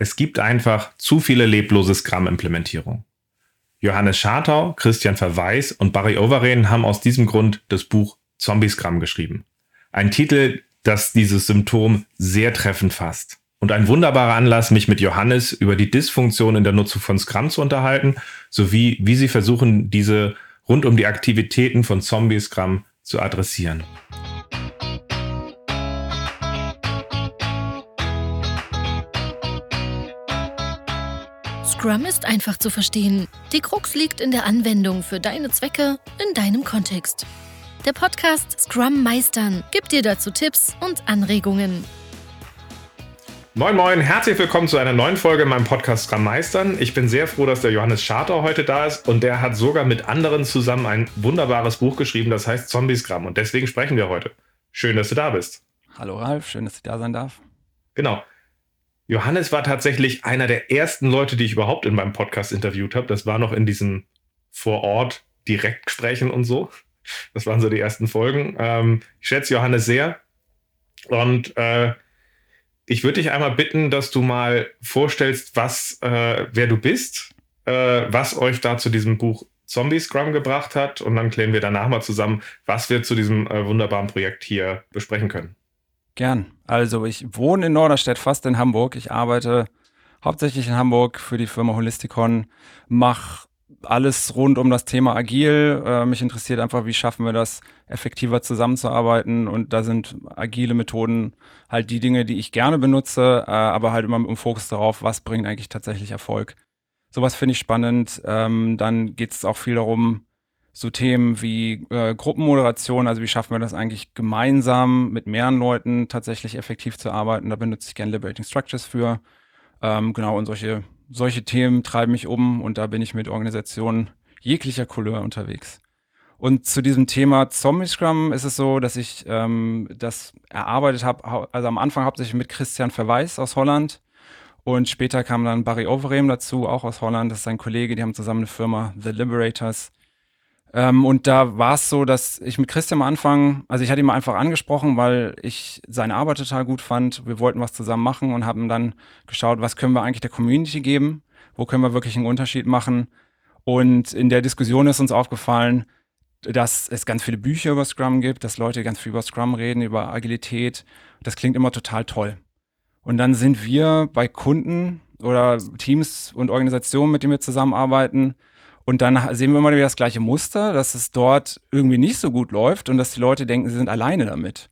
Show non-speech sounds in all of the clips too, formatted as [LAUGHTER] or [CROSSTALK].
Es gibt einfach zu viele leblose Scrum-Implementierungen. Johannes Schartau, Christian Verweis und Barry Overen haben aus diesem Grund das Buch Zombie Scrum geschrieben. Ein Titel, das dieses Symptom sehr treffend fasst. Und ein wunderbarer Anlass, mich mit Johannes über die Dysfunktion in der Nutzung von Scrum zu unterhalten, sowie wie sie versuchen, diese rund um die Aktivitäten von Zombie Scrum zu adressieren. Scrum ist einfach zu verstehen. Die Krux liegt in der Anwendung für deine Zwecke in deinem Kontext. Der Podcast Scrum Meistern gibt dir dazu Tipps und Anregungen. Moin Moin, herzlich willkommen zu einer neuen Folge in meinem Podcast Scrum Meistern. Ich bin sehr froh, dass der Johannes Scharter heute da ist und der hat sogar mit anderen zusammen ein wunderbares Buch geschrieben, das heißt Zombie Scrum und deswegen sprechen wir heute. Schön, dass du da bist. Hallo Ralf, schön, dass ich da sein darf. Genau. Johannes war tatsächlich einer der ersten Leute, die ich überhaupt in meinem Podcast interviewt habe. Das war noch in diesen vor Ort Direktgesprächen und so. Das waren so die ersten Folgen. Ähm, ich schätze Johannes sehr. Und äh, ich würde dich einmal bitten, dass du mal vorstellst, was, äh, wer du bist, äh, was euch da zu diesem Buch Zombie Scrum gebracht hat. Und dann klären wir danach mal zusammen, was wir zu diesem äh, wunderbaren Projekt hier besprechen können. Gern. Also ich wohne in Norderstedt, fast in Hamburg. Ich arbeite hauptsächlich in Hamburg für die Firma Holisticon, mache alles rund um das Thema Agil. Äh, mich interessiert einfach, wie schaffen wir das, effektiver zusammenzuarbeiten. Und da sind agile Methoden halt die Dinge, die ich gerne benutze, äh, aber halt immer mit dem Fokus darauf, was bringt eigentlich tatsächlich Erfolg. Sowas finde ich spannend. Ähm, dann geht es auch viel darum, so Themen wie äh, Gruppenmoderation, also wie schaffen wir das eigentlich gemeinsam mit mehreren Leuten tatsächlich effektiv zu arbeiten. Da benutze ich gerne Liberating Structures für. Ähm, genau, und solche, solche Themen treiben mich um und da bin ich mit Organisationen jeglicher Couleur unterwegs. Und zu diesem Thema Zombie Scrum ist es so, dass ich ähm, das erarbeitet habe, also am Anfang hauptsächlich mit Christian Verweis aus Holland. Und später kam dann Barry Overeem dazu, auch aus Holland. Das ist sein Kollege, die haben zusammen eine Firma, The Liberators. Ähm, und da war es so, dass ich mit Christian am Anfang, also ich hatte ihn mal einfach angesprochen, weil ich seine Arbeit total gut fand. Wir wollten was zusammen machen und haben dann geschaut, was können wir eigentlich der Community geben? Wo können wir wirklich einen Unterschied machen? Und in der Diskussion ist uns aufgefallen, dass es ganz viele Bücher über Scrum gibt, dass Leute ganz viel über Scrum reden, über Agilität. Das klingt immer total toll. Und dann sind wir bei Kunden oder Teams und Organisationen, mit denen wir zusammenarbeiten, und dann sehen wir immer wieder das gleiche Muster, dass es dort irgendwie nicht so gut läuft und dass die Leute denken, sie sind alleine damit.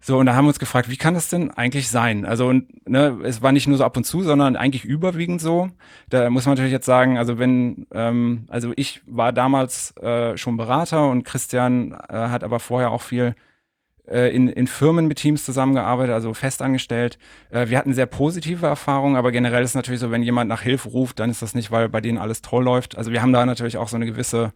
So, und da haben wir uns gefragt, wie kann das denn eigentlich sein? Also, und, ne, es war nicht nur so ab und zu, sondern eigentlich überwiegend so. Da muss man natürlich jetzt sagen, also wenn, ähm, also ich war damals äh, schon Berater und Christian äh, hat aber vorher auch viel in, in Firmen mit Teams zusammengearbeitet, also festangestellt. Äh, wir hatten sehr positive Erfahrungen, aber generell ist natürlich so, wenn jemand nach Hilfe ruft, dann ist das nicht, weil bei denen alles toll läuft. Also wir haben da natürlich auch so eine gewisse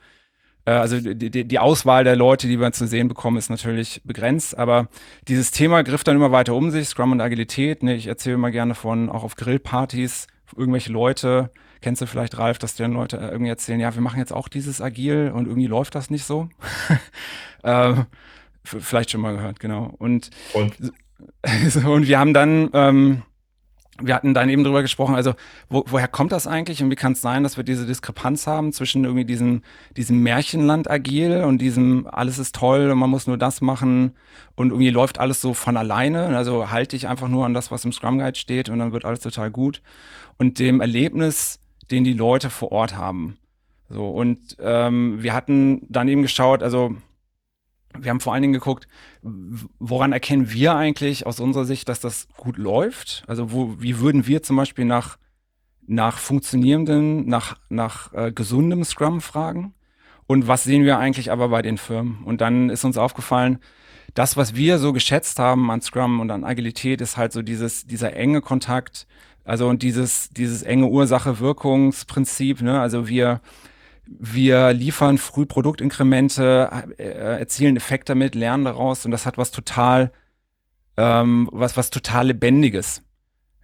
äh, also die, die, Auswahl der Leute, die wir zu sehen bekommen, ist natürlich begrenzt, aber dieses Thema griff dann immer weiter um sich, Scrum und Agilität. Ne? Ich erzähle immer gerne von, auch auf Grillpartys, irgendwelche Leute, kennst du vielleicht, Ralf, dass dir Leute irgendwie erzählen, ja, wir machen jetzt auch dieses Agil und irgendwie läuft das nicht so. [LAUGHS] ähm, vielleicht schon mal gehört, genau. Und, und? [LAUGHS] und wir haben dann, ähm, wir hatten dann eben drüber gesprochen, also wo, woher kommt das eigentlich und wie kann es sein, dass wir diese Diskrepanz haben zwischen irgendwie diesem, diesem Märchenland agil und diesem alles ist toll und man muss nur das machen und irgendwie läuft alles so von alleine. Also halte ich einfach nur an das, was im Scrum Guide steht und dann wird alles total gut. Und dem Erlebnis, den die Leute vor Ort haben. So, und ähm, wir hatten dann eben geschaut, also wir haben vor allen Dingen geguckt, woran erkennen wir eigentlich aus unserer Sicht, dass das gut läuft? Also wo, wie würden wir zum Beispiel nach, nach funktionierenden, nach, nach äh, gesundem Scrum fragen? Und was sehen wir eigentlich aber bei den Firmen? Und dann ist uns aufgefallen, das, was wir so geschätzt haben an Scrum und an Agilität, ist halt so dieses, dieser enge Kontakt, also und dieses, dieses enge Ursache-Wirkungsprinzip, ne? Also wir, wir liefern früh Produktinkremente, äh, erzielen Effekt damit, lernen daraus und das hat was total, ähm, was, was total Lebendiges.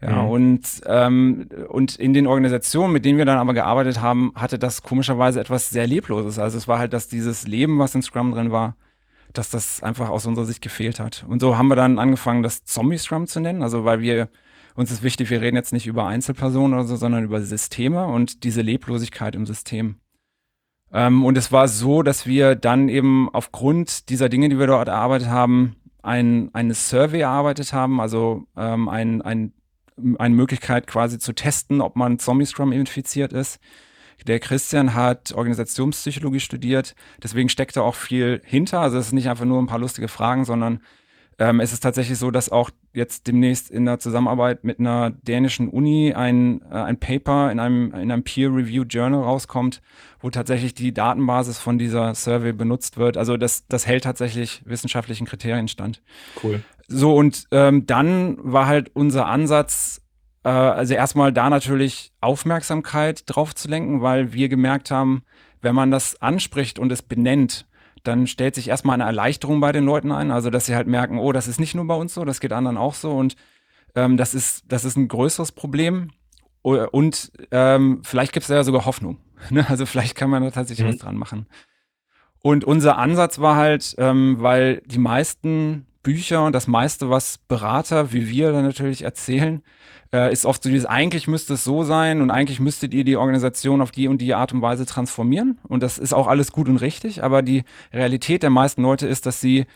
Ja, mhm. und, ähm, und in den Organisationen, mit denen wir dann aber gearbeitet haben, hatte das komischerweise etwas sehr Lebloses. Also es war halt, dass dieses Leben, was in Scrum drin war, dass das einfach aus unserer Sicht gefehlt hat. Und so haben wir dann angefangen, das Zombie-Scrum zu nennen, also weil wir uns ist wichtig, wir reden jetzt nicht über Einzelpersonen oder so, sondern über Systeme und diese Leblosigkeit im System. Ähm, und es war so, dass wir dann eben aufgrund dieser Dinge, die wir dort erarbeitet haben, ein, eine Survey erarbeitet haben, also ähm, ein, ein, eine Möglichkeit quasi zu testen, ob man Zombie-Scrum infiziert ist. Der Christian hat Organisationspsychologie studiert, deswegen steckt da auch viel hinter. Also es ist nicht einfach nur ein paar lustige Fragen, sondern ähm, es ist tatsächlich so, dass auch jetzt demnächst in der Zusammenarbeit mit einer dänischen Uni ein, äh, ein Paper in einem, in einem Peer-Review Journal rauskommt, wo tatsächlich die Datenbasis von dieser Survey benutzt wird. Also das, das hält tatsächlich wissenschaftlichen Kriterien stand. Cool. So, und ähm, dann war halt unser Ansatz, äh, also erstmal da natürlich Aufmerksamkeit drauf zu lenken, weil wir gemerkt haben, wenn man das anspricht und es benennt, dann stellt sich erstmal eine Erleichterung bei den Leuten ein, also dass sie halt merken, oh, das ist nicht nur bei uns so, das geht anderen auch so und ähm, das, ist, das ist ein größeres Problem und ähm, vielleicht gibt es ja sogar Hoffnung. [LAUGHS] Ne? Also vielleicht kann man da tatsächlich mhm. was dran machen. Und unser Ansatz war halt, ähm, weil die meisten Bücher und das meiste, was Berater wie wir dann natürlich erzählen, äh, ist oft so dieses, eigentlich müsste es so sein und eigentlich müsstet ihr die Organisation auf die und die Art und Weise transformieren. Und das ist auch alles gut und richtig, aber die Realität der meisten Leute ist, dass sie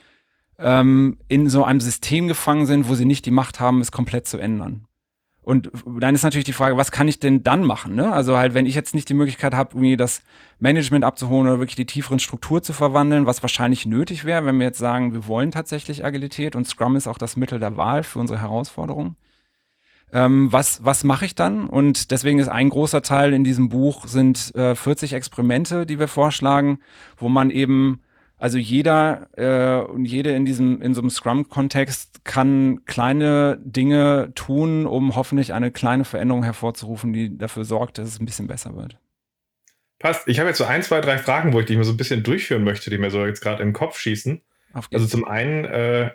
ähm, in so einem System gefangen sind, wo sie nicht die Macht haben, es komplett zu ändern. Und dann ist natürlich die Frage, was kann ich denn dann machen? Ne? Also halt, wenn ich jetzt nicht die Möglichkeit habe, irgendwie das Management abzuholen oder wirklich die tieferen Struktur zu verwandeln, was wahrscheinlich nötig wäre, wenn wir jetzt sagen, wir wollen tatsächlich Agilität und Scrum ist auch das Mittel der Wahl für unsere Herausforderungen ähm, was, was mache ich dann? Und deswegen ist ein großer Teil in diesem Buch sind äh, 40 Experimente, die wir vorschlagen, wo man eben, also jeder äh, und jede in diesem, in so einem Scrum-Kontext kann kleine Dinge tun, um hoffentlich eine kleine Veränderung hervorzurufen, die dafür sorgt, dass es ein bisschen besser wird. Passt. Ich habe jetzt so ein, zwei, drei Fragen, wo ich dich mal so ein bisschen durchführen möchte, die mir so jetzt gerade in den Kopf schießen. Also zum einen, äh,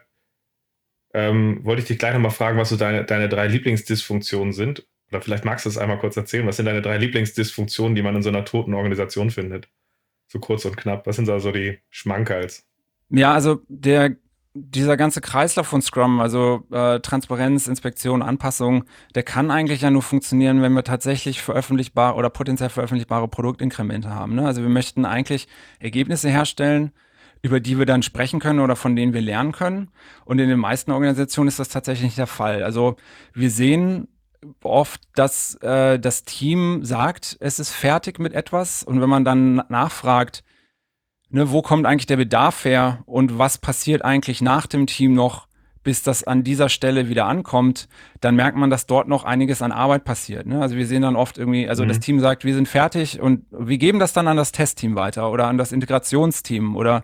ähm, wollte ich dich gleich nochmal fragen, was so deine, deine drei Lieblingsdysfunktionen sind. Oder vielleicht magst du es einmal kurz erzählen. Was sind deine drei Lieblingsdysfunktionen, die man in so einer toten Organisation findet? So kurz und knapp. Was sind da so die Schmankerls? Ja, also der, dieser ganze Kreislauf von Scrum, also äh, Transparenz, Inspektion, Anpassung, der kann eigentlich ja nur funktionieren, wenn wir tatsächlich veröffentlichbare oder potenziell veröffentlichbare Produktinkremente haben. Ne? Also wir möchten eigentlich Ergebnisse herstellen, über die wir dann sprechen können oder von denen wir lernen können. Und in den meisten Organisationen ist das tatsächlich nicht der Fall. Also wir sehen oft, dass äh, das Team sagt, es ist fertig mit etwas. Und wenn man dann nachfragt, ne, wo kommt eigentlich der Bedarf her und was passiert eigentlich nach dem Team noch, bis das an dieser Stelle wieder ankommt, dann merkt man, dass dort noch einiges an Arbeit passiert. Ne? Also wir sehen dann oft irgendwie, also mhm. das Team sagt, wir sind fertig und wir geben das dann an das Testteam weiter oder an das Integrationsteam oder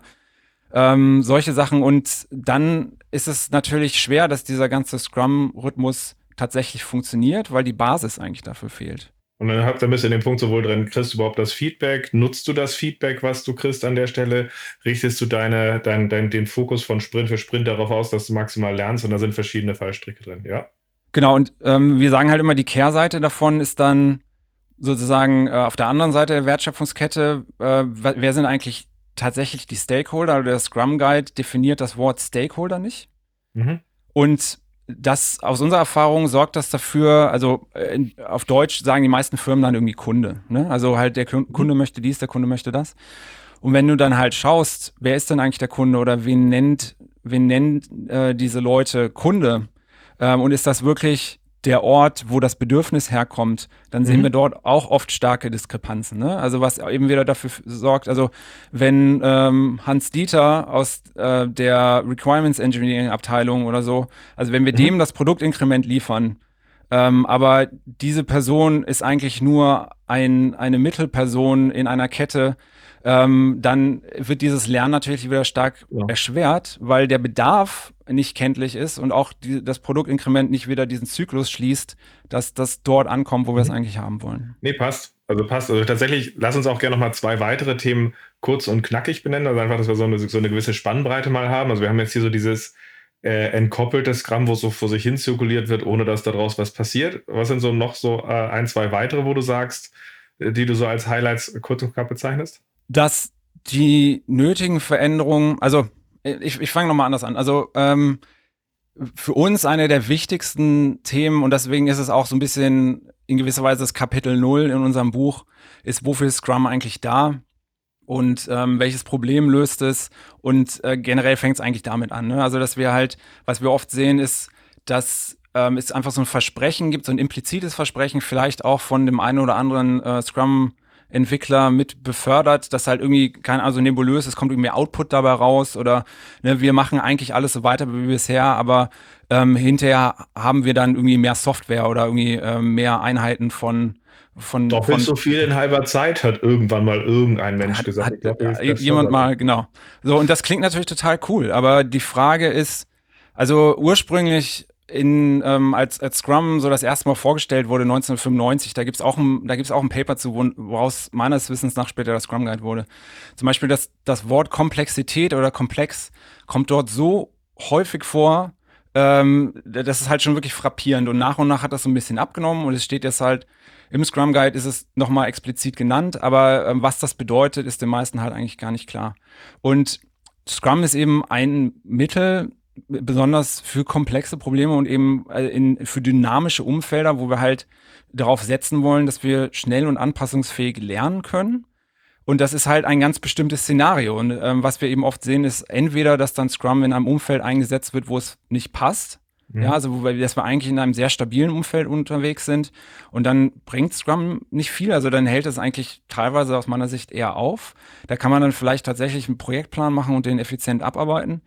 ähm, solche Sachen. Und dann ist es natürlich schwer, dass dieser ganze Scrum-Rhythmus tatsächlich funktioniert, weil die Basis eigentlich dafür fehlt. Und dann habt ihr ein bisschen den Punkt sowohl drin, kriegst du überhaupt das Feedback? Nutzt du das Feedback, was du kriegst an der Stelle? Richtest du deine, dein, dein, den Fokus von Sprint für Sprint darauf aus, dass du maximal lernst und da sind verschiedene Fallstricke drin, ja? Genau, und ähm, wir sagen halt immer, die Kehrseite davon ist dann sozusagen äh, auf der anderen Seite der Wertschöpfungskette, äh, wer sind eigentlich tatsächlich die Stakeholder. Also der Scrum Guide definiert das Wort Stakeholder nicht. Mhm. Und das aus unserer Erfahrung sorgt das dafür, also in, auf Deutsch sagen die meisten Firmen dann irgendwie Kunde. Ne? Also halt der Kunde mhm. möchte dies, der Kunde möchte das. Und wenn du dann halt schaust, wer ist denn eigentlich der Kunde oder wen nennt, wen nennt äh, diese Leute Kunde? Ähm, und ist das wirklich der Ort, wo das Bedürfnis herkommt, dann sehen mhm. wir dort auch oft starke Diskrepanzen. Ne? Also was eben wieder dafür sorgt, also wenn ähm, Hans Dieter aus äh, der Requirements Engineering Abteilung oder so, also wenn wir mhm. dem das Produktinkrement liefern, ähm, aber diese Person ist eigentlich nur ein, eine Mittelperson in einer Kette, ähm, dann wird dieses Lernen natürlich wieder stark ja. erschwert, weil der Bedarf nicht kenntlich ist und auch die, das Produktinkrement nicht wieder diesen Zyklus schließt, dass das dort ankommt, wo wir es mhm. eigentlich haben wollen. Nee, passt. Also passt. Also tatsächlich, lass uns auch gerne nochmal zwei weitere Themen kurz und knackig benennen. Also einfach, dass wir so eine, so eine gewisse Spannbreite mal haben. Also wir haben jetzt hier so dieses äh, entkoppelte Scrum, wo so vor sich hin zirkuliert wird, ohne dass daraus was passiert. Was sind so noch so äh, ein, zwei weitere, wo du sagst, äh, die du so als Highlights kurz und knapp bezeichnest? Dass die nötigen Veränderungen, also ich, ich fange nochmal anders an. Also ähm, für uns eine der wichtigsten Themen und deswegen ist es auch so ein bisschen in gewisser Weise das Kapitel Null in unserem Buch, ist, wofür ist Scrum eigentlich da? Und ähm, welches Problem löst es? Und äh, generell fängt es eigentlich damit an. Ne? Also, dass wir halt, was wir oft sehen, ist, dass ähm, es einfach so ein Versprechen gibt, so ein implizites Versprechen, vielleicht auch von dem einen oder anderen äh, Scrum- Entwickler mit befördert, dass halt irgendwie kein also nebulös, es kommt irgendwie mehr Output dabei raus oder ne, wir machen eigentlich alles so weiter wie bisher, aber ähm, hinterher haben wir dann irgendwie mehr Software oder irgendwie äh, mehr Einheiten von von doppelt so viel in halber Zeit hat irgendwann mal irgendein Mensch hat, gesagt. Hat, glaub, ja, jemand mal genau. So und das klingt natürlich total cool, aber die Frage ist, also ursprünglich in, ähm, als, als Scrum so das erste Mal vorgestellt wurde, 1995, da gibt's auch ein, da gibt's auch ein Paper zu, woraus meines Wissens nach später das Scrum Guide wurde. Zum Beispiel das, das Wort Komplexität oder komplex kommt dort so häufig vor, ähm, das ist halt schon wirklich frappierend. Und nach und nach hat das so ein bisschen abgenommen und es steht jetzt halt, im Scrum Guide ist es nochmal explizit genannt, aber ähm, was das bedeutet, ist den meisten halt eigentlich gar nicht klar. Und Scrum ist eben ein Mittel, besonders für komplexe Probleme und eben äh, in, für dynamische Umfelder, wo wir halt darauf setzen wollen, dass wir schnell und anpassungsfähig lernen können. Und das ist halt ein ganz bestimmtes Szenario. Und ähm, was wir eben oft sehen, ist entweder, dass dann Scrum in einem Umfeld eingesetzt wird, wo es nicht passt. Mhm. Ja, also wo wir, wir eigentlich in einem sehr stabilen Umfeld unterwegs sind. Und dann bringt Scrum nicht viel. Also dann hält es eigentlich teilweise aus meiner Sicht eher auf. Da kann man dann vielleicht tatsächlich einen Projektplan machen und den effizient abarbeiten.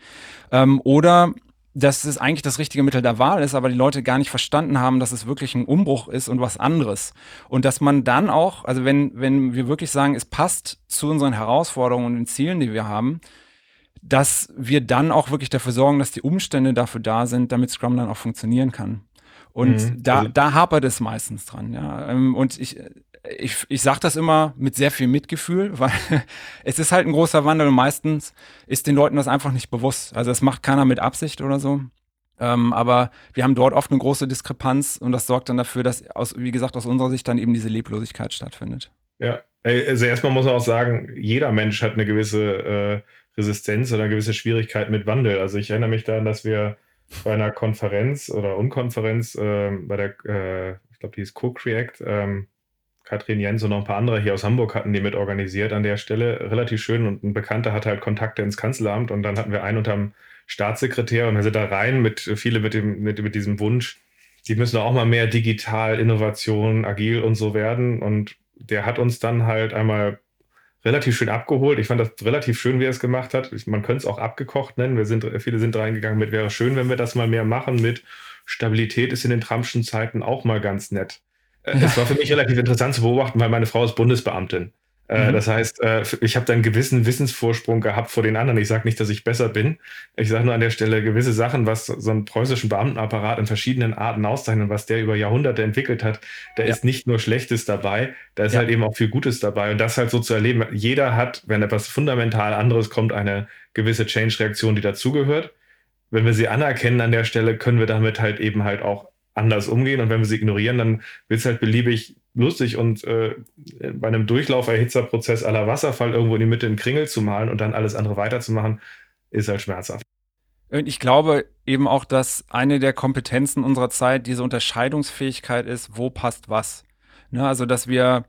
Ähm, oder dass es eigentlich das richtige Mittel der Wahl ist, aber die Leute gar nicht verstanden haben, dass es wirklich ein Umbruch ist und was anderes. Und dass man dann auch, also wenn, wenn wir wirklich sagen, es passt zu unseren Herausforderungen und den Zielen, die wir haben, dass wir dann auch wirklich dafür sorgen, dass die Umstände dafür da sind, damit Scrum dann auch funktionieren kann. Und mhm. da, also da hapert es meistens dran, ja. Ähm, und ich, ich, ich sage das immer mit sehr viel Mitgefühl, [LAUGHS] weil es ist halt ein großer Wandel und meistens ist den Leuten das einfach nicht bewusst. Also das macht keiner mit Absicht oder so. Ähm, aber wir haben dort oft eine große Diskrepanz und das sorgt dann dafür, dass, aus, wie gesagt, aus unserer Sicht dann eben diese Leblosigkeit stattfindet. Ja, also erstmal muss man auch sagen, jeder Mensch hat eine gewisse äh, Resistenz oder eine gewisse Schwierigkeit mit Wandel. Also ich erinnere mich daran, dass wir bei einer Konferenz oder Unkonferenz äh, bei der, äh, ich glaube, die ist Co-Create, ähm, Katrin Jens und noch ein paar andere hier aus Hamburg hatten die mit organisiert an der Stelle. Relativ schön und ein Bekannter hatte halt Kontakte ins Kanzleramt und dann hatten wir einen unterm Staatssekretär und wir sind da rein mit viele mit dem, mit, mit diesem Wunsch, die müssen auch mal mehr digital, Innovation, agil und so werden. Und der hat uns dann halt einmal relativ schön abgeholt. Ich fand das relativ schön, wie er es gemacht hat. Man könnte es auch abgekocht nennen. Wir sind, viele sind reingegangen mit, wäre schön, wenn wir das mal mehr machen mit Stabilität ist in den Trumpschen Zeiten auch mal ganz nett. Äh, es war für mich relativ interessant zu beobachten, weil meine Frau ist Bundesbeamtin. Äh, mhm. Das heißt, äh, ich habe da einen gewissen Wissensvorsprung gehabt vor den anderen. Ich sage nicht, dass ich besser bin. Ich sage nur an der Stelle gewisse Sachen, was so einen preußischen Beamtenapparat in verschiedenen Arten auszeichnet, was der über Jahrhunderte entwickelt hat. Da ja. ist nicht nur Schlechtes dabei, da ist ja. halt eben auch viel Gutes dabei. Und das halt so zu erleben, jeder hat, wenn etwas fundamental anderes kommt, eine gewisse Change-Reaktion, die dazugehört. Wenn wir sie anerkennen an der Stelle, können wir damit halt eben halt auch anders umgehen. Und wenn wir sie ignorieren, dann wird es halt beliebig lustig und äh, bei einem Durchlauferhitzerprozess aller Wasserfall irgendwo in die Mitte einen Kringel zu malen und dann alles andere weiterzumachen, ist halt schmerzhaft. Und ich glaube eben auch, dass eine der Kompetenzen unserer Zeit diese Unterscheidungsfähigkeit ist, wo passt was. Ne? Also, dass wir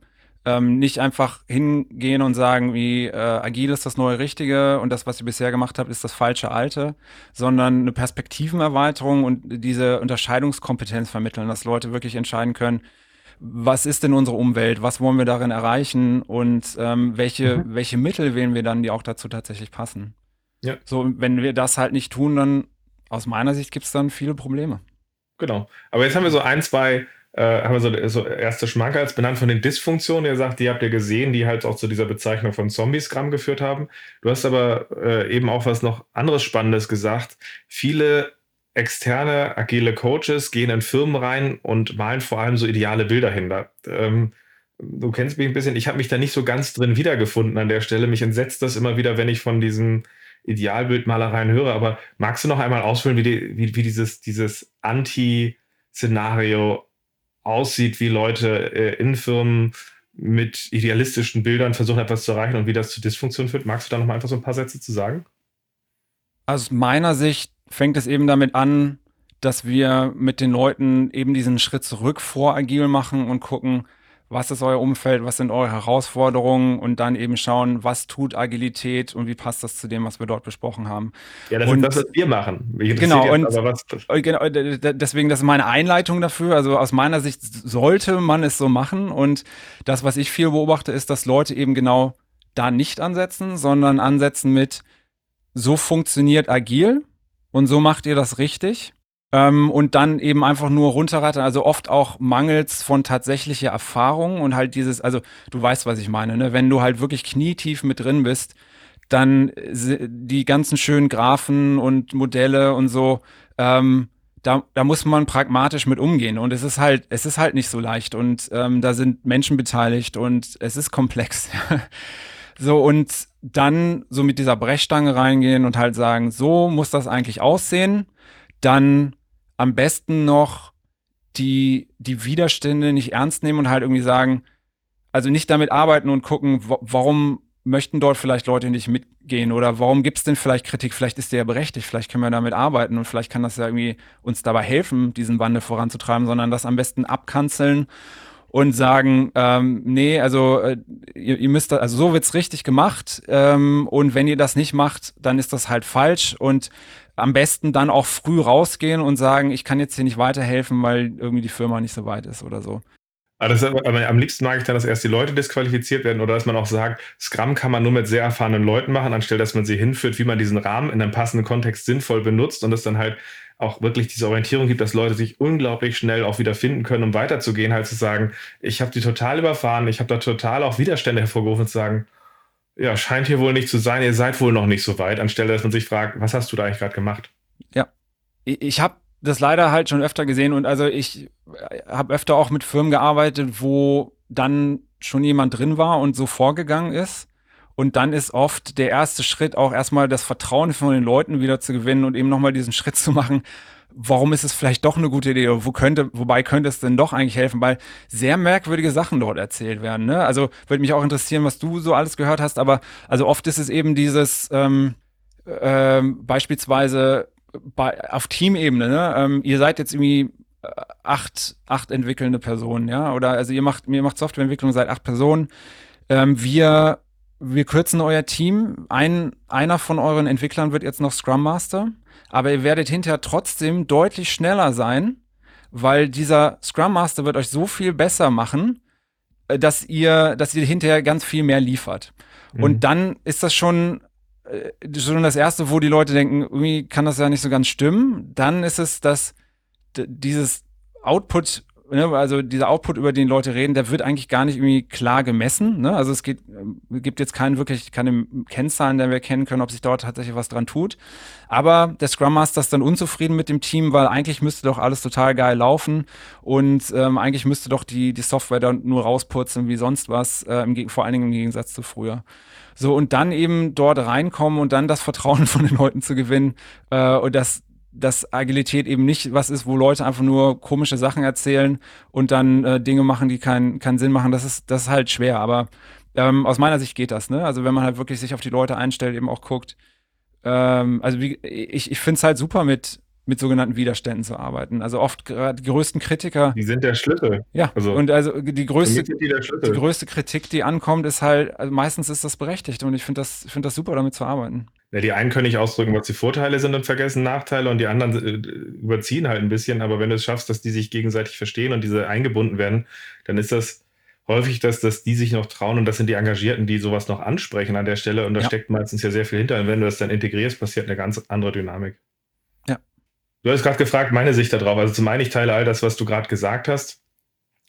ähm, nicht einfach hingehen und sagen, wie äh, agil ist das neue Richtige und das, was ihr bisher gemacht habt, ist das falsche Alte, sondern eine Perspektivenerweiterung und diese Unterscheidungskompetenz vermitteln, dass Leute wirklich entscheiden können, was ist denn unsere Umwelt, was wollen wir darin erreichen und ähm, welche, mhm. welche Mittel wählen wir dann, die auch dazu tatsächlich passen. Ja. So, wenn wir das halt nicht tun, dann aus meiner Sicht gibt es dann viele Probleme. Genau. Aber jetzt haben wir so ein, zwei äh, haben wir so, so erste Schmankerls benannt von den Dysfunktionen. Ihr sagt, die habt ihr gesehen, die halt auch zu dieser Bezeichnung von Zombie-Scrum geführt haben. Du hast aber äh, eben auch was noch anderes Spannendes gesagt. Viele externe agile Coaches gehen in Firmen rein und malen vor allem so ideale Bilder hin. Ähm, du kennst mich ein bisschen, ich habe mich da nicht so ganz drin wiedergefunden an der Stelle. Mich entsetzt das immer wieder, wenn ich von diesen Idealbildmalereien höre. Aber magst du noch einmal ausfüllen, wie, die, wie, wie dieses, dieses Anti-Szenario aussieht, wie Leute äh, in Firmen mit idealistischen Bildern versuchen, etwas zu erreichen und wie das zu Dysfunktion führt. Magst du da noch mal einfach so ein paar Sätze zu sagen? Aus meiner Sicht fängt es eben damit an, dass wir mit den Leuten eben diesen Schritt zurück vor agil machen und gucken, was ist euer Umfeld, was sind eure Herausforderungen und dann eben schauen, was tut Agilität und wie passt das zu dem, was wir dort besprochen haben. Ja, das und, ist das, was wir machen. Genau, und was, genau, deswegen, das ist meine Einleitung dafür. Also aus meiner Sicht sollte man es so machen und das, was ich viel beobachte, ist, dass Leute eben genau da nicht ansetzen, sondern ansetzen mit, so funktioniert agil und so macht ihr das richtig ähm, und dann eben einfach nur runterrattern, also oft auch mangels von tatsächlicher Erfahrung und halt dieses, also du weißt, was ich meine, ne? wenn du halt wirklich knietief mit drin bist, dann die ganzen schönen Graphen und Modelle und so, ähm, da, da muss man pragmatisch mit umgehen. Und es ist halt, es ist halt nicht so leicht. Und ähm, da sind Menschen beteiligt und es ist komplex. [LAUGHS] so, und dann so mit dieser Brechstange reingehen und halt sagen, so muss das eigentlich aussehen. Dann am besten noch die, die Widerstände nicht ernst nehmen und halt irgendwie sagen, also nicht damit arbeiten und gucken, warum möchten dort vielleicht Leute nicht mitgehen oder warum gibt es denn vielleicht Kritik? Vielleicht ist der ja berechtigt, vielleicht können wir damit arbeiten und vielleicht kann das ja irgendwie uns dabei helfen, diesen Wandel voranzutreiben, sondern das am besten abkanzeln und sagen, ähm, nee, also äh, ihr, ihr, müsst, also so wird's richtig gemacht ähm, und wenn ihr das nicht macht, dann ist das halt falsch und am besten dann auch früh rausgehen und sagen, ich kann jetzt hier nicht weiterhelfen, weil irgendwie die Firma nicht so weit ist oder so. Aber, das, aber am liebsten mag ich dann, dass erst die Leute disqualifiziert werden oder dass man auch sagt, Scrum kann man nur mit sehr erfahrenen Leuten machen, anstelle dass man sie hinführt, wie man diesen Rahmen in einem passenden Kontext sinnvoll benutzt und es dann halt auch wirklich diese Orientierung gibt, dass Leute sich unglaublich schnell auch wieder finden können, um weiterzugehen, halt zu sagen, ich habe die total überfahren, ich habe da total auch Widerstände hervorgerufen und zu sagen, ja, scheint hier wohl nicht zu sein, ihr seid wohl noch nicht so weit, anstelle dass man sich fragt, was hast du da eigentlich gerade gemacht? Ja, ich habe das leider halt schon öfter gesehen und also ich äh, habe öfter auch mit Firmen gearbeitet, wo dann schon jemand drin war und so vorgegangen ist. Und dann ist oft der erste Schritt auch erstmal das Vertrauen von den Leuten wieder zu gewinnen und eben nochmal diesen Schritt zu machen, warum ist es vielleicht doch eine gute Idee wo könnte, wobei könnte es denn doch eigentlich helfen, weil sehr merkwürdige Sachen dort erzählt werden. Ne? Also würde mich auch interessieren, was du so alles gehört hast, aber also oft ist es eben dieses ähm, ähm, beispielsweise bei, auf Teamebene, ne? ähm, ihr seid jetzt irgendwie äh, acht, acht entwickelnde Personen, ja, oder also ihr macht, ihr macht Softwareentwicklung seit acht Personen. Ähm, wir, wir kürzen euer Team. Ein, einer von euren Entwicklern wird jetzt noch Scrum Master aber ihr werdet hinterher trotzdem deutlich schneller sein, weil dieser Scrum Master wird euch so viel besser machen, äh, dass ihr, dass ihr hinterher ganz viel mehr liefert. Mhm. Und dann ist das schon, äh, schon das erste, wo die Leute denken, irgendwie kann das ja nicht so ganz stimmen. Dann ist es, dass dieses Output also dieser Output, über den Leute reden, der wird eigentlich gar nicht irgendwie klar gemessen. Ne? Also es geht, äh, gibt jetzt keinen wirklich keine Kennzahlen, der wir kennen können, ob sich dort tatsächlich was dran tut. Aber der Scrum Master ist dann unzufrieden mit dem Team, weil eigentlich müsste doch alles total geil laufen und ähm, eigentlich müsste doch die, die Software dann nur rauspurzeln wie sonst was, äh, im, vor allen Dingen im Gegensatz zu früher. So, und dann eben dort reinkommen und dann das Vertrauen [LAUGHS] von den Leuten zu gewinnen äh, und das, dass Agilität eben nicht was ist, wo Leute einfach nur komische Sachen erzählen und dann äh, Dinge machen, die keinen keinen Sinn machen. Das ist, das ist halt schwer. Aber ähm, aus meiner Sicht geht das, ne? Also wenn man halt wirklich sich auf die Leute einstellt, eben auch guckt. Ähm, also wie, ich, ich finde es halt super mit mit sogenannten Widerständen zu arbeiten. Also oft gerade die größten Kritiker. Die sind der Schlüssel. Ja, also, und also die größte, die, die, größte Kritik, die ankommt, ist halt, also meistens ist das berechtigt und ich finde das, find das super, damit zu arbeiten. Ja, die einen können nicht ausdrücken, was die Vorteile sind und vergessen Nachteile und die anderen äh, überziehen halt ein bisschen. Aber wenn du es schaffst, dass die sich gegenseitig verstehen und diese eingebunden werden, dann ist das häufig, dass, dass die sich noch trauen und das sind die Engagierten, die sowas noch ansprechen an der Stelle. Und da ja. steckt meistens ja sehr viel hinter. Und wenn du das dann integrierst, passiert eine ganz andere Dynamik. Du hast gerade gefragt, meine Sicht darauf. Also zum einen, ich teile all das, was du gerade gesagt hast.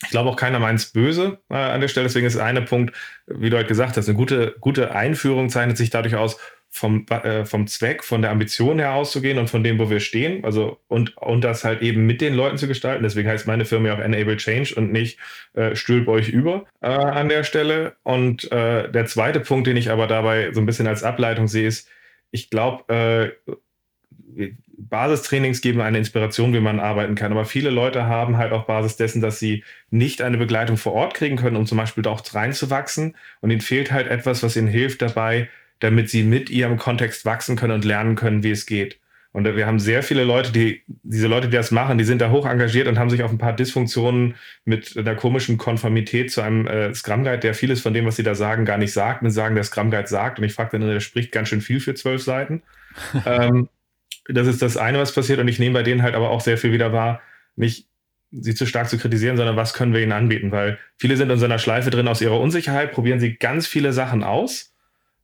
Ich glaube auch keiner meint es böse äh, an der Stelle. Deswegen ist eine Punkt, wie du halt gesagt hast, eine gute, gute Einführung zeichnet sich dadurch aus, vom, äh, vom Zweck, von der Ambition her auszugehen und von dem, wo wir stehen. Also und, und das halt eben mit den Leuten zu gestalten. Deswegen heißt meine Firma ja auch Enable Change und nicht äh, stülp euch über äh, an der Stelle. Und äh, der zweite Punkt, den ich aber dabei so ein bisschen als Ableitung sehe, ist, ich glaube, äh, Basistrainings geben eine Inspiration, wie man arbeiten kann. Aber viele Leute haben halt auch Basis dessen, dass sie nicht eine Begleitung vor Ort kriegen können, um zum Beispiel auch reinzuwachsen. Und ihnen fehlt halt etwas, was ihnen hilft dabei, damit sie mit ihrem Kontext wachsen können und lernen können, wie es geht. Und wir haben sehr viele Leute, die, diese Leute, die das machen, die sind da hoch engagiert und haben sich auf ein paar Dysfunktionen mit einer komischen Konformität zu einem äh, Scrum Guide, der vieles von dem, was sie da sagen, gar nicht sagt, und sagen, der Scrum Guide sagt. Und ich frage dann, der spricht ganz schön viel für zwölf Seiten. [LAUGHS] ähm, das ist das eine, was passiert. Und ich nehme bei denen halt aber auch sehr viel wieder wahr, nicht sie zu stark zu kritisieren, sondern was können wir ihnen anbieten? Weil viele sind in so einer Schleife drin aus ihrer Unsicherheit, probieren sie ganz viele Sachen aus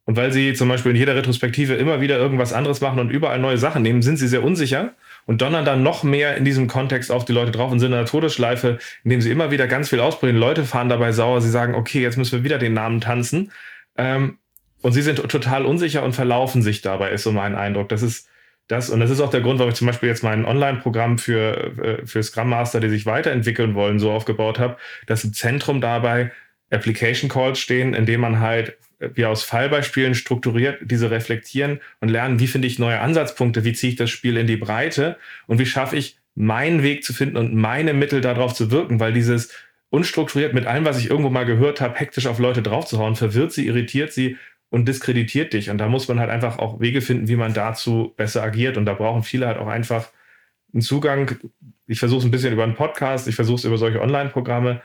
und weil sie zum Beispiel in jeder Retrospektive immer wieder irgendwas anderes machen und überall neue Sachen nehmen, sind sie sehr unsicher und donnern dann noch mehr in diesem Kontext auf die Leute drauf und sind in einer Todesschleife, indem sie immer wieder ganz viel ausprobieren. Leute fahren dabei sauer, sie sagen, okay, jetzt müssen wir wieder den Namen tanzen. Ähm, und sie sind total unsicher und verlaufen sich dabei, ist so mein Eindruck. Das ist das, und das ist auch der Grund, warum ich zum Beispiel jetzt mein Online-Programm für, äh, für Scrum Master, die sich weiterentwickeln wollen, so aufgebaut habe, dass im Zentrum dabei Application Calls stehen, indem man halt wir aus Fallbeispielen strukturiert diese reflektieren und lernen, wie finde ich neue Ansatzpunkte, wie ziehe ich das Spiel in die Breite und wie schaffe ich meinen Weg zu finden und meine Mittel darauf zu wirken, weil dieses unstrukturiert mit allem, was ich irgendwo mal gehört habe, hektisch auf Leute draufzuhauen, verwirrt sie, irritiert sie und diskreditiert dich. Und da muss man halt einfach auch Wege finden, wie man dazu besser agiert. Und da brauchen viele halt auch einfach einen Zugang. Ich versuche es ein bisschen über einen Podcast, ich versuche es über solche Online-Programme,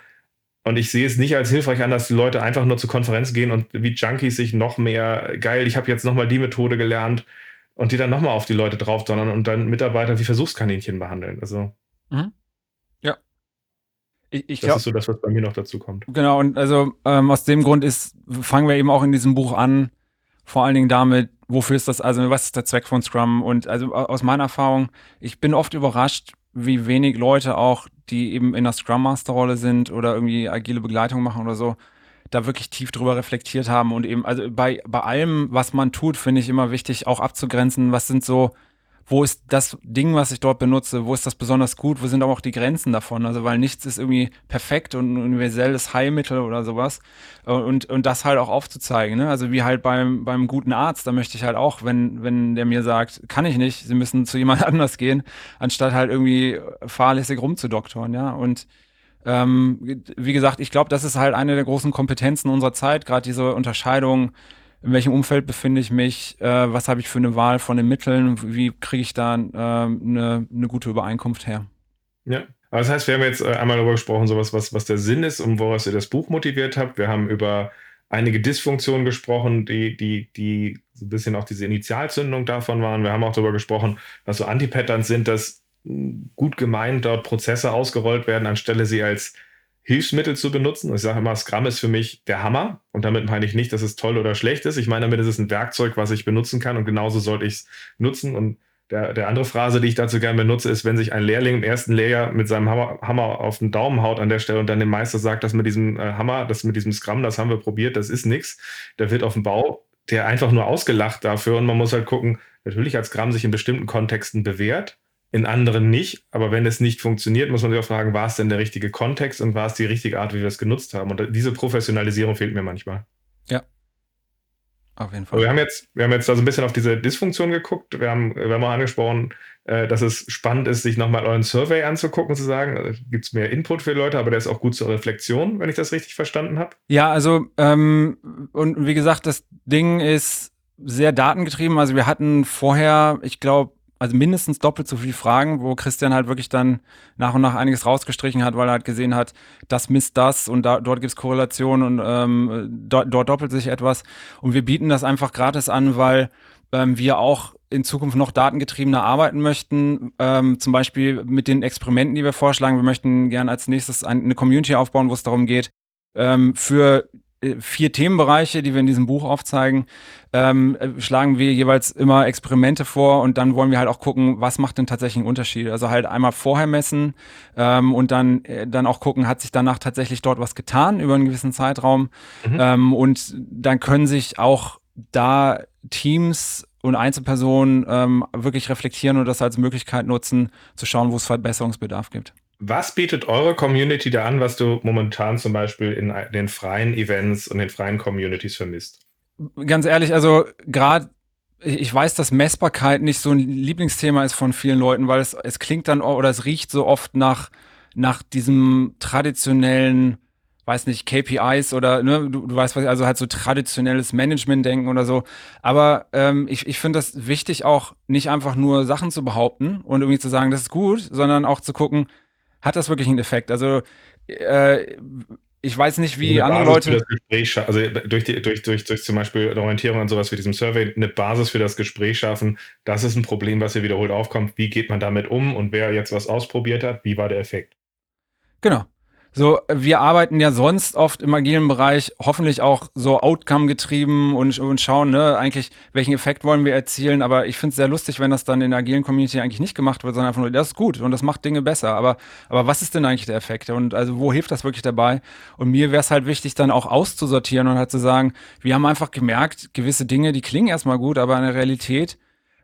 und ich sehe es nicht als hilfreich an, dass die Leute einfach nur zur Konferenz gehen und wie Junkies sich noch mehr, geil, ich habe jetzt nochmal die Methode gelernt und die dann nochmal auf die Leute drauf donnern und dann Mitarbeiter wie Versuchskaninchen behandeln. Also. Mhm. Ich, ich das glaub, ist so das, was bei mir noch dazu kommt. Genau, und also ähm, aus dem Grund ist, fangen wir eben auch in diesem Buch an, vor allen Dingen damit, wofür ist das, also was ist der Zweck von Scrum? Und also aus meiner Erfahrung, ich bin oft überrascht, wie wenig Leute auch, die eben in der Scrum Master Rolle sind oder irgendwie agile Begleitung machen oder so, da wirklich tief drüber reflektiert haben und eben, also bei, bei allem, was man tut, finde ich immer wichtig, auch abzugrenzen, was sind so wo ist das Ding, was ich dort benutze, wo ist das besonders gut, wo sind aber auch die Grenzen davon, also weil nichts ist irgendwie perfekt und ein universelles Heilmittel oder sowas. Und, und das halt auch aufzuzeigen, ne? also wie halt beim, beim guten Arzt, da möchte ich halt auch, wenn, wenn der mir sagt, kann ich nicht, Sie müssen zu jemand [LAUGHS] anders gehen, anstatt halt irgendwie fahrlässig rumzudoktoren, ja, und ähm, wie gesagt, ich glaube, das ist halt eine der großen Kompetenzen unserer Zeit, gerade diese Unterscheidung in welchem Umfeld befinde ich mich, äh, was habe ich für eine Wahl von den Mitteln, wie kriege ich da äh, eine, eine gute Übereinkunft her. Ja, aber das heißt, wir haben jetzt äh, einmal darüber gesprochen, sowas, was, was der Sinn ist und woraus ihr das Buch motiviert habt. Wir haben über einige Dysfunktionen gesprochen, die, die, die so ein bisschen auch diese Initialzündung davon waren. Wir haben auch darüber gesprochen, was so Anti-Patterns sind, dass gut gemeint dort Prozesse ausgerollt werden, anstelle sie als Hilfsmittel zu benutzen. Ich sage immer, Scrum ist für mich der Hammer. Und damit meine ich nicht, dass es toll oder schlecht ist. Ich meine damit, es ist ein Werkzeug, was ich benutzen kann und genauso sollte ich es nutzen. Und der, der andere Phrase, die ich dazu gerne benutze, ist, wenn sich ein Lehrling im ersten Lehrjahr mit seinem Hammer, Hammer auf den Daumen haut an der Stelle und dann dem Meister sagt, dass mit diesem äh, Hammer, das mit diesem Scrum, das haben wir probiert, das ist nichts. Der wird auf dem Bau der einfach nur ausgelacht dafür und man muss halt gucken, natürlich hat Scrum sich in bestimmten Kontexten bewährt, in anderen nicht. Aber wenn es nicht funktioniert, muss man sich auch fragen, war es denn der richtige Kontext und war es die richtige Art, wie wir es genutzt haben? Und diese Professionalisierung fehlt mir manchmal. Ja. Auf jeden Fall. Aber wir haben jetzt, wir haben jetzt also ein bisschen auf diese Dysfunktion geguckt. Wir haben, wir haben auch angesprochen, äh, dass es spannend ist, sich nochmal euren Survey anzugucken, zu sagen, äh, gibt es mehr Input für Leute, aber der ist auch gut zur Reflexion, wenn ich das richtig verstanden habe. Ja, also, ähm, und wie gesagt, das Ding ist sehr datengetrieben. Also wir hatten vorher, ich glaube, also mindestens doppelt so viele Fragen, wo Christian halt wirklich dann nach und nach einiges rausgestrichen hat, weil er halt gesehen hat, das misst das und da, dort gibt es Korrelationen und ähm, do, dort doppelt sich etwas. Und wir bieten das einfach gratis an, weil ähm, wir auch in Zukunft noch datengetriebener arbeiten möchten. Ähm, zum Beispiel mit den Experimenten, die wir vorschlagen. Wir möchten gerne als nächstes eine Community aufbauen, wo es darum geht, ähm, für vier Themenbereiche, die wir in diesem Buch aufzeigen, ähm, schlagen wir jeweils immer Experimente vor und dann wollen wir halt auch gucken, was macht denn tatsächlich einen Unterschied. Also halt einmal vorher messen ähm, und dann, äh, dann auch gucken, hat sich danach tatsächlich dort was getan über einen gewissen Zeitraum. Mhm. Ähm, und dann können sich auch da Teams und Einzelpersonen ähm, wirklich reflektieren und das als Möglichkeit nutzen, zu schauen, wo es Verbesserungsbedarf gibt. Was bietet eure Community da an, was du momentan zum Beispiel in den freien Events und den freien Communities vermisst? Ganz ehrlich, also gerade ich weiß, dass Messbarkeit nicht so ein Lieblingsthema ist von vielen Leuten, weil es, es klingt dann oder es riecht so oft nach, nach diesem traditionellen weiß nicht, KPIs oder, ne, du, du weißt was, also halt so traditionelles Management-Denken oder so. Aber ähm, ich, ich finde das wichtig, auch nicht einfach nur Sachen zu behaupten und irgendwie zu sagen, das ist gut, sondern auch zu gucken, hat das wirklich einen Effekt? Also äh, ich weiß nicht, wie eine andere Basis Leute. Für das Gespräch, also durch, die, durch, durch, durch zum Beispiel Orientierung an sowas wie diesem Survey, eine Basis für das Gespräch schaffen. Das ist ein Problem, was hier wiederholt aufkommt. Wie geht man damit um und wer jetzt was ausprobiert hat, wie war der Effekt? Genau. So, wir arbeiten ja sonst oft im agilen Bereich hoffentlich auch so Outcome getrieben und, und schauen, ne, eigentlich, welchen Effekt wollen wir erzielen. Aber ich finde es sehr lustig, wenn das dann in der agilen Community eigentlich nicht gemacht wird, sondern einfach nur, das ist gut und das macht Dinge besser. Aber, aber was ist denn eigentlich der Effekt? Und also, wo hilft das wirklich dabei? Und mir wäre es halt wichtig, dann auch auszusortieren und halt zu sagen, wir haben einfach gemerkt, gewisse Dinge, die klingen erstmal gut, aber in der Realität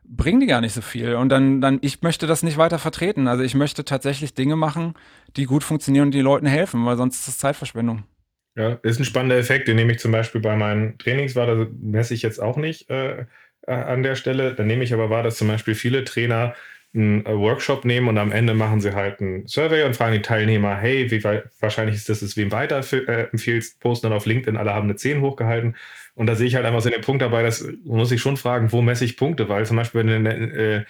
bringen die gar nicht so viel. Und dann, dann, ich möchte das nicht weiter vertreten. Also ich möchte tatsächlich Dinge machen, die gut funktionieren und die Leuten helfen, weil sonst ist es Zeitverschwendung. Ja, ist ein spannender Effekt, den nehme ich zum Beispiel bei meinen Trainings wahr, das messe ich jetzt auch nicht äh, an der Stelle. Dann nehme ich aber wahr, dass zum Beispiel viele Trainer einen äh, Workshop nehmen und am Ende machen sie halt einen Survey und fragen die Teilnehmer, hey, wie wahrscheinlich ist das, dass du es wem weiter äh, posten dann auf LinkedIn, alle haben eine 10 hochgehalten und da sehe ich halt einfach so den Punkt dabei, dass muss ich schon fragen, wo messe ich Punkte? Weil zum Beispiel, wenn du eine äh,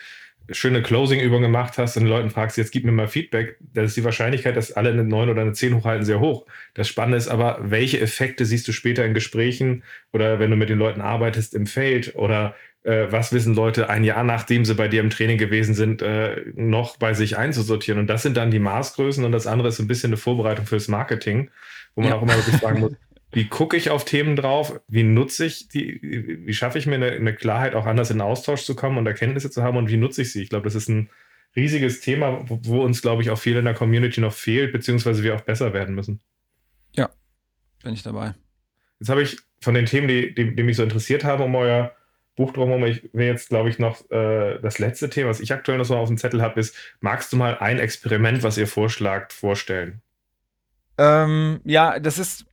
schöne Closing-Übung gemacht hast und den Leuten fragst, jetzt gib mir mal Feedback, dann ist die Wahrscheinlichkeit, dass alle eine 9 oder eine 10 hochhalten, sehr hoch. Das Spannende ist aber, welche Effekte siehst du später in Gesprächen oder wenn du mit den Leuten arbeitest im Feld oder was wissen Leute ein Jahr nachdem sie bei dir im Training gewesen sind, äh, noch bei sich einzusortieren. Und das sind dann die Maßgrößen und das andere ist ein bisschen eine Vorbereitung fürs Marketing, wo man ja. auch immer wirklich fragen muss, wie gucke ich auf Themen drauf, wie nutze ich die, wie schaffe ich mir eine, eine, Klarheit, auch anders in Austausch zu kommen und Erkenntnisse zu haben und wie nutze ich sie? Ich glaube, das ist ein riesiges Thema, wo, wo uns, glaube ich, auch viel in der Community noch fehlt, beziehungsweise wir auch besser werden müssen. Ja, bin ich dabei. Jetzt habe ich von den Themen, die, die, die mich so interessiert haben, um euer Buch drumherum, ich will jetzt, glaube ich, noch äh, das letzte Thema, was ich aktuell noch so auf dem Zettel habe, ist, magst du mal ein Experiment, was ihr vorschlagt, vorstellen? Ähm, ja, das ist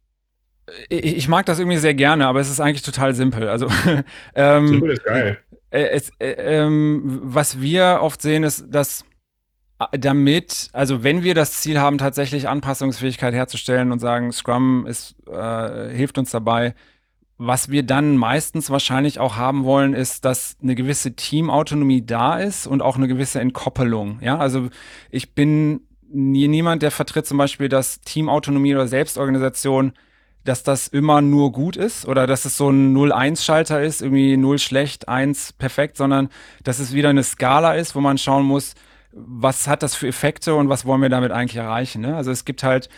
ich mag das irgendwie sehr gerne, aber es ist eigentlich total simpel. Also [LAUGHS] ähm, simpel ist geil. Äh, es, äh, ähm, was wir oft sehen, ist, dass äh, damit, also wenn wir das Ziel haben, tatsächlich Anpassungsfähigkeit herzustellen und sagen, Scrum ist, äh, hilft uns dabei, was wir dann meistens wahrscheinlich auch haben wollen, ist, dass eine gewisse Teamautonomie da ist und auch eine gewisse Entkoppelung. Ja, also ich bin niemand, der vertritt zum Beispiel, dass Teamautonomie oder Selbstorganisation dass das immer nur gut ist oder dass es so ein 0-1-Schalter ist, irgendwie 0 schlecht, 1 perfekt, sondern dass es wieder eine Skala ist, wo man schauen muss, was hat das für Effekte und was wollen wir damit eigentlich erreichen. Ne? Also es gibt halt,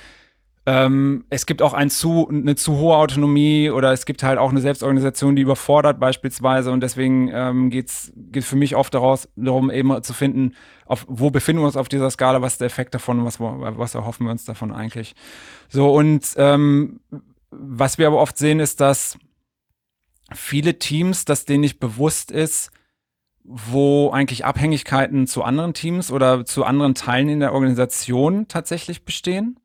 ähm, es gibt auch ein zu, eine zu hohe Autonomie oder es gibt halt auch eine Selbstorganisation, die überfordert beispielsweise und deswegen ähm, geht es für mich oft daraus, darum eben zu finden, auf, wo befinden wir uns auf dieser Skala, was ist der Effekt davon, was, was erhoffen wir uns davon eigentlich. So und ähm, was wir aber oft sehen, ist, dass viele Teams, dass denen nicht bewusst ist, wo eigentlich Abhängigkeiten zu anderen Teams oder zu anderen Teilen in der Organisation tatsächlich bestehen.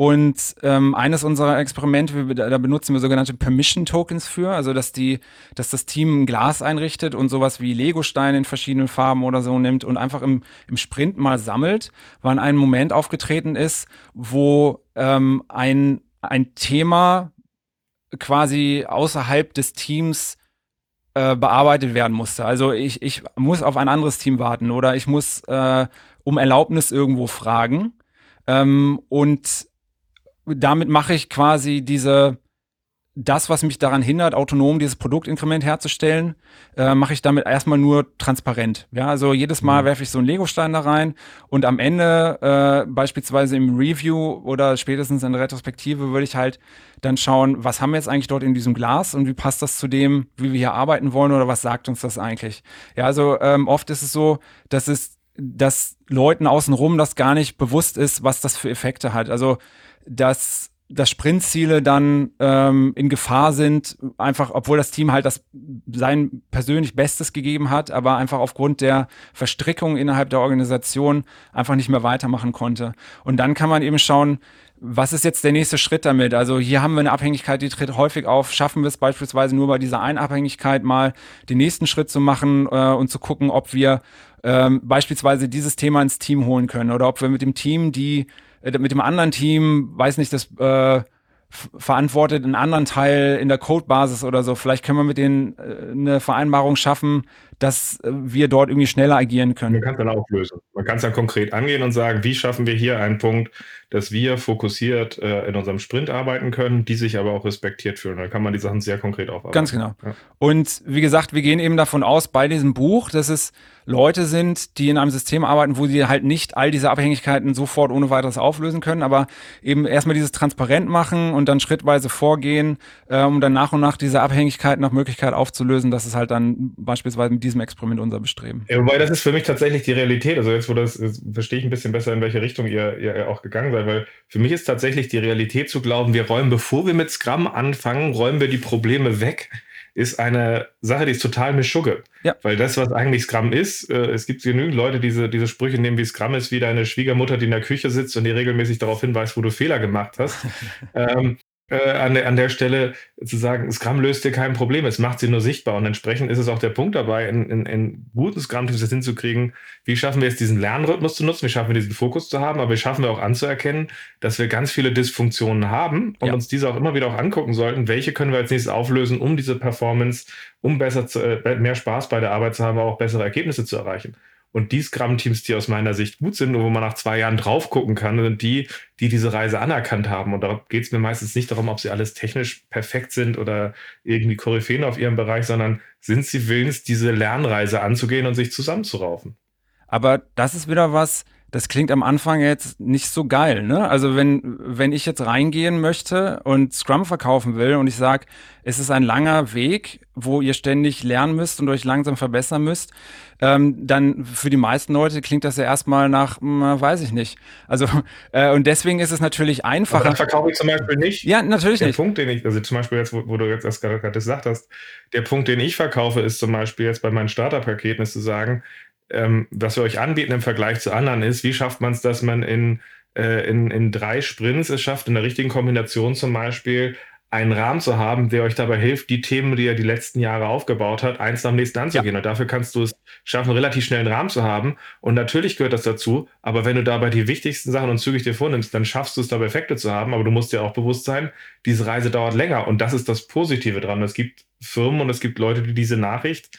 Und ähm, eines unserer Experimente, da benutzen wir sogenannte Permission Tokens für, also dass die, dass das Team ein Glas einrichtet und sowas wie Lego-Steine in verschiedenen Farben oder so nimmt und einfach im, im Sprint mal sammelt, wann ein Moment aufgetreten ist, wo ähm, ein ein Thema quasi außerhalb des Teams äh, bearbeitet werden musste. Also ich, ich muss auf ein anderes Team warten oder ich muss äh, um Erlaubnis irgendwo fragen. Ähm, und damit mache ich quasi diese das, was mich daran hindert, autonom dieses Produktinkrement herzustellen, äh, mache ich damit erstmal nur transparent. Ja, also jedes Mal mhm. werfe ich so einen Lego-Stein da rein und am Ende, äh, beispielsweise im Review oder spätestens in der Retrospektive, würde ich halt dann schauen, was haben wir jetzt eigentlich dort in diesem Glas und wie passt das zu dem, wie wir hier arbeiten wollen oder was sagt uns das eigentlich? Ja, also ähm, oft ist es so, dass es dass Leuten außenrum das gar nicht bewusst ist, was das für Effekte hat. Also, dass dass Sprintziele dann ähm, in Gefahr sind, einfach, obwohl das Team halt das sein persönlich Bestes gegeben hat, aber einfach aufgrund der Verstrickung innerhalb der Organisation einfach nicht mehr weitermachen konnte. Und dann kann man eben schauen, was ist jetzt der nächste Schritt damit? Also hier haben wir eine Abhängigkeit, die tritt häufig auf. Schaffen wir es beispielsweise nur bei dieser Einabhängigkeit mal den nächsten Schritt zu machen äh, und zu gucken, ob wir ähm, beispielsweise dieses Thema ins Team holen können oder ob wir mit dem Team die äh, mit dem anderen Team, weiß nicht, das äh, verantwortet einen anderen Teil in der Codebasis oder so. Vielleicht können wir mit denen äh, eine Vereinbarung schaffen, dass äh, wir dort irgendwie schneller agieren können. Man kann es dann auflösen. Man kann es dann konkret angehen und sagen, wie schaffen wir hier einen Punkt, dass wir fokussiert äh, in unserem Sprint arbeiten können, die sich aber auch respektiert fühlen. Dann kann man die Sachen sehr konkret aufarbeiten. Ganz genau. Ja. Und wie gesagt, wir gehen eben davon aus bei diesem Buch, dass es Leute sind, die in einem System arbeiten, wo sie halt nicht all diese Abhängigkeiten sofort ohne weiteres auflösen können, aber eben erstmal dieses transparent machen und dann schrittweise vorgehen, äh, um dann nach und nach diese Abhängigkeiten nach Möglichkeit aufzulösen. Das ist halt dann beispielsweise mit diesem Experiment unser Bestreben. Ja, wobei das ist für mich tatsächlich die Realität. Also jetzt, wo das, jetzt verstehe ich ein bisschen besser, in welche Richtung ihr, ihr auch gegangen seid, weil für mich ist tatsächlich die Realität zu glauben, wir räumen, bevor wir mit Scrum anfangen, räumen wir die Probleme weg ist eine Sache, die ist total Mischugge. Ja. Weil das, was eigentlich Scrum ist, äh, es gibt genügend Leute, die diese, diese Sprüche nehmen, wie Scrum ist, wie deine Schwiegermutter, die in der Küche sitzt und die regelmäßig darauf hinweist, wo du Fehler gemacht hast. [LAUGHS] ähm, äh, an, der, an der Stelle zu sagen, Scrum löst dir kein Problem, es macht sie nur sichtbar. Und entsprechend ist es auch der Punkt dabei, in, in, in guten Scrum-Teams das hinzukriegen, wie schaffen wir es, diesen Lernrhythmus zu nutzen, wie schaffen wir diesen Fokus zu haben, aber wie schaffen wir auch anzuerkennen, dass wir ganz viele Dysfunktionen haben und ja. uns diese auch immer wieder auch angucken sollten, welche können wir als nächstes auflösen, um diese Performance, um besser zu, äh, mehr Spaß bei der Arbeit zu haben, aber auch bessere Ergebnisse zu erreichen. Und die Scrum-Teams, die aus meiner Sicht gut sind und wo man nach zwei Jahren drauf gucken kann, sind die, die diese Reise anerkannt haben. Und da geht es mir meistens nicht darum, ob sie alles technisch perfekt sind oder irgendwie Koryphäen auf ihrem Bereich, sondern sind sie willens, diese Lernreise anzugehen und sich zusammenzuraufen. Aber das ist wieder was, das klingt am Anfang jetzt nicht so geil. Ne? Also wenn, wenn ich jetzt reingehen möchte und Scrum verkaufen will und ich sage, es ist ein langer Weg, wo ihr ständig lernen müsst und euch langsam verbessern müsst, ähm, dann für die meisten Leute klingt das ja erstmal nach, na, hm, weiß ich nicht. Also [LAUGHS] äh, und deswegen ist es natürlich einfacher. Aber das verkaufe ich zum Beispiel nicht. Ja, natürlich der nicht. Der Punkt, den ich, also zum Beispiel jetzt, wo, wo du jetzt das gerade gesagt hast, der Punkt, den ich verkaufe, ist zum Beispiel jetzt bei meinen Starter-Paketen, ist zu sagen, ähm, was wir euch anbieten im Vergleich zu anderen ist, wie schafft man es, dass man in, äh, in, in drei Sprints es schafft, in der richtigen Kombination zum Beispiel einen Rahmen zu haben, der euch dabei hilft, die Themen, die ihr die letzten Jahre aufgebaut habt, eins am nächsten anzugehen. Ja. Und dafür kannst du es schaffen, relativ schnell einen Rahmen zu haben. Und natürlich gehört das dazu, aber wenn du dabei die wichtigsten Sachen und zügig dir vornimmst, dann schaffst du es dabei Effekte zu haben. Aber du musst dir auch bewusst sein, diese Reise dauert länger. Und das ist das Positive dran. Es gibt Firmen und es gibt Leute, die diese Nachricht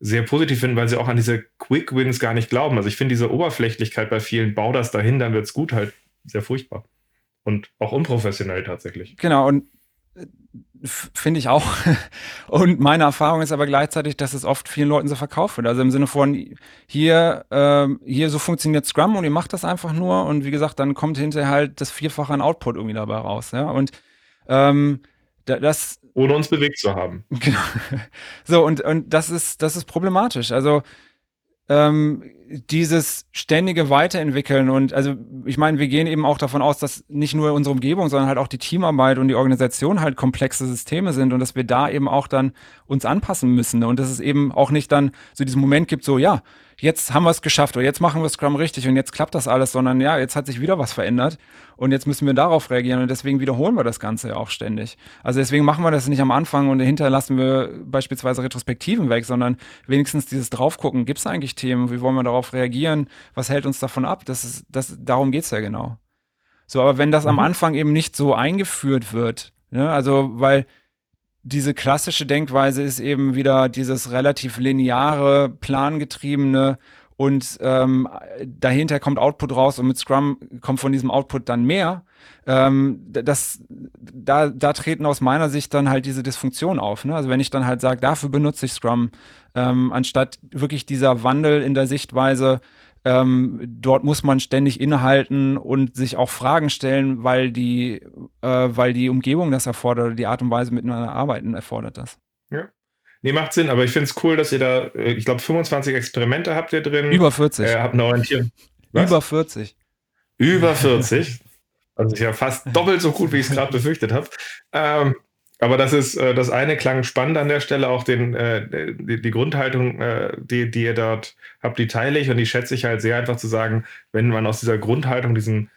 sehr positiv finden, weil sie auch an diese Quick Wins gar nicht glauben. Also ich finde diese Oberflächlichkeit bei vielen, bau das dahin, dann wird es gut, halt sehr furchtbar. Und auch unprofessionell tatsächlich. Genau, und Finde ich auch. [LAUGHS] Und meine Erfahrung ist aber gleichzeitig, dass es oft vielen Leuten so verkauft wird. Also im Sinne von, hier, ähm, hier so funktioniert Scrum und ihr macht das einfach nur und wie gesagt, dann kommt hinterher halt das Vierfache an Output irgendwie dabei raus. Ja? Und ähm, das. Ohne uns bewegt zu haben. [LAUGHS] Genau. So, und, und das ist, das ist problematisch. Also ähm, dieses ständige Weiterentwickeln und also ich meine, wir gehen eben auch davon aus, dass nicht nur unsere Umgebung, sondern halt auch die Teamarbeit und die Organisation halt komplexe Systeme sind und dass wir da eben auch dann uns anpassen müssen und dass es eben auch nicht dann so diesen Moment gibt, so ja, jetzt haben wir es geschafft oder jetzt machen wir Scrum richtig und jetzt klappt das alles, sondern ja, jetzt hat sich wieder was verändert und jetzt müssen wir darauf reagieren und deswegen wiederholen wir das Ganze ja auch ständig. Also deswegen machen wir das nicht am Anfang und dahinter lassen wir beispielsweise Retrospektiven weg, sondern wenigstens dieses Draufgucken, gibt es eigentlich Themen, wie wollen wir darauf reagieren, was hält uns davon ab, das ist, das, darum geht es ja genau. So, aber wenn das mhm. am Anfang eben nicht so eingeführt wird, ne, also weil diese klassische Denkweise ist eben wieder dieses relativ lineare, plangetriebene und ähm, dahinter kommt Output raus und mit Scrum kommt von diesem Output dann mehr. Ähm, das, da, da treten aus meiner Sicht dann halt diese Dysfunktionen auf. Ne? Also wenn ich dann halt sage, dafür benutze ich Scrum, ähm, anstatt wirklich dieser Wandel in der Sichtweise, ähm, dort muss man ständig innehalten und sich auch Fragen stellen, weil die, äh, weil die Umgebung das erfordert oder die Art und Weise miteinander arbeiten erfordert das. Ja. Nee, macht Sinn, aber ich finde es cool, dass ihr da, äh, ich glaube, 25 Experimente habt ihr drin. Über 40. Äh, habt eine Orientierung. Was? Über 40. Über 40. Also ist ja fast doppelt so gut, wie ich es gerade befürchtet habe. Ähm, aber das ist, äh, das eine klang spannend an der Stelle, auch den, äh, die, Grundhaltung, äh, die, die ihr dort habt, die teile ich und die schätze ich halt sehr einfach zu sagen, wenn man aus dieser Grundhaltung, diesen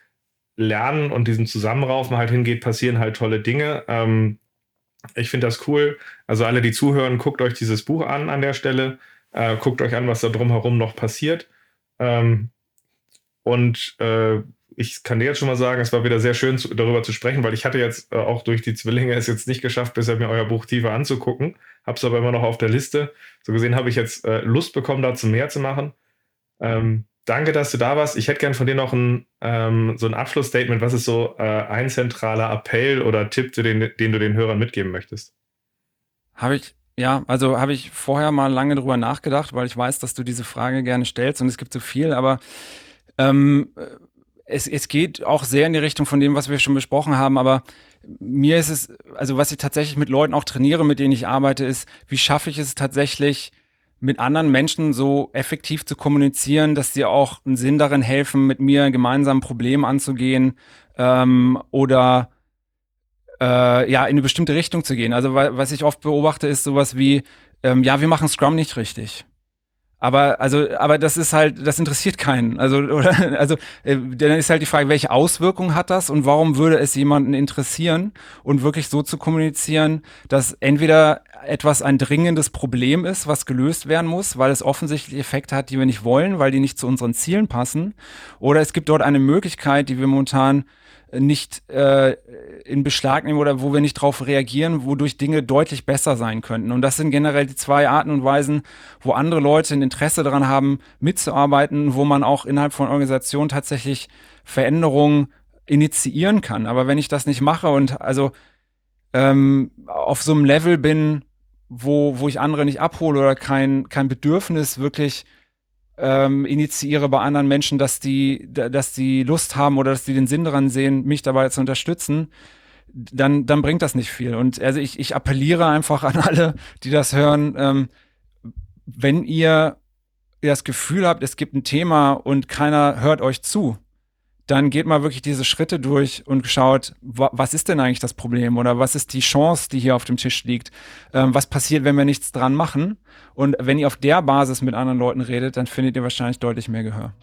Lernen und diesem Zusammenraufen halt hingeht, passieren halt tolle Dinge. Ähm, ich finde das cool. Also alle, die zuhören, guckt euch dieses Buch an an der Stelle. Guckt euch an, was da drumherum noch passiert. Ähm, und äh, ich kann dir jetzt schon mal sagen, es war wieder sehr schön zu, darüber zu sprechen, weil ich hatte jetzt äh, auch durch die Zwillinge es jetzt nicht geschafft, bisher mir euer Buch tiefer anzugucken. Hab's aber immer noch auf der Liste. So gesehen habe ich jetzt äh, Lust bekommen, dazu mehr zu machen. Ähm, danke, dass du da warst. Ich hätte gern von dir noch ein, ähm, so ein Abschlussstatement. Was ist so äh, ein zentraler Appell oder Tipp, den, den du den Hörern mitgeben möchtest? Habe ich ja, also habe ich vorher mal lange drüber nachgedacht, weil ich weiß, dass du diese Frage gerne stellst und es gibt so viel, aber ähm, es, es geht auch sehr in die Richtung von dem, was wir schon besprochen haben, aber mir ist es, also was ich tatsächlich mit Leuten auch trainiere, mit denen ich arbeite, ist, wie schaffe ich es tatsächlich, mit anderen Menschen so effektiv zu kommunizieren, dass sie auch einen Sinn darin helfen, mit mir gemeinsam Problem anzugehen ähm, oder äh, ja in eine bestimmte Richtung zu gehen. Also was ich oft beobachte, ist sowas wie, ähm, ja, wir machen Scrum nicht richtig. Aber also, aber das ist halt, das interessiert keinen. Also, oder, [LAUGHS] also äh, dann ist halt die Frage, welche Auswirkungen hat das und warum würde es jemanden interessieren und wirklich so zu kommunizieren, dass entweder etwas ein dringendes Problem ist, was gelöst werden muss, weil es offensichtlich Effekte hat, die wir nicht wollen, weil die nicht zu unseren Zielen passen, oder es gibt dort eine Möglichkeit, die wir momentan nicht äh, in Beschlag nehmen oder wo wir nicht darauf reagieren, wodurch Dinge deutlich besser sein könnten. Und das sind generell die zwei Arten und Weisen, wo andere Leute ein Interesse daran haben, mitzuarbeiten, wo man auch innerhalb von Organisationen tatsächlich Veränderungen initiieren kann. Aber wenn ich das nicht mache und also ähm, auf so einem Level bin, wo, wo ich andere nicht abhole oder kein, kein Bedürfnis wirklich ähm, initiiere bei anderen Menschen, dass die, dass die Lust haben oder dass die den Sinn daran sehen, mich dabei zu unterstützen, dann, dann bringt das nicht viel. Und also ich, ich appelliere einfach an alle, die das hören, ähm, wenn ihr das Gefühl habt, es gibt ein Thema und keiner hört euch zu, dann geht mal wirklich diese Schritte durch und schaut, was ist denn eigentlich das Problem oder was ist die Chance, die hier auf dem Tisch liegt? Ähm, was passiert, wenn wir nichts dran machen? Und wenn ihr auf der Basis mit anderen Leuten redet, dann findet ihr wahrscheinlich deutlich mehr Gehör.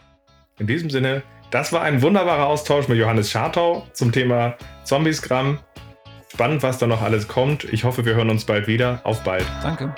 In diesem Sinne, das war ein wunderbarer Austausch mit Johannes Schartau zum Thema Zombiesgramm. Spannend, was da noch alles kommt. Ich hoffe, wir hören uns bald wieder. Auf bald. Danke.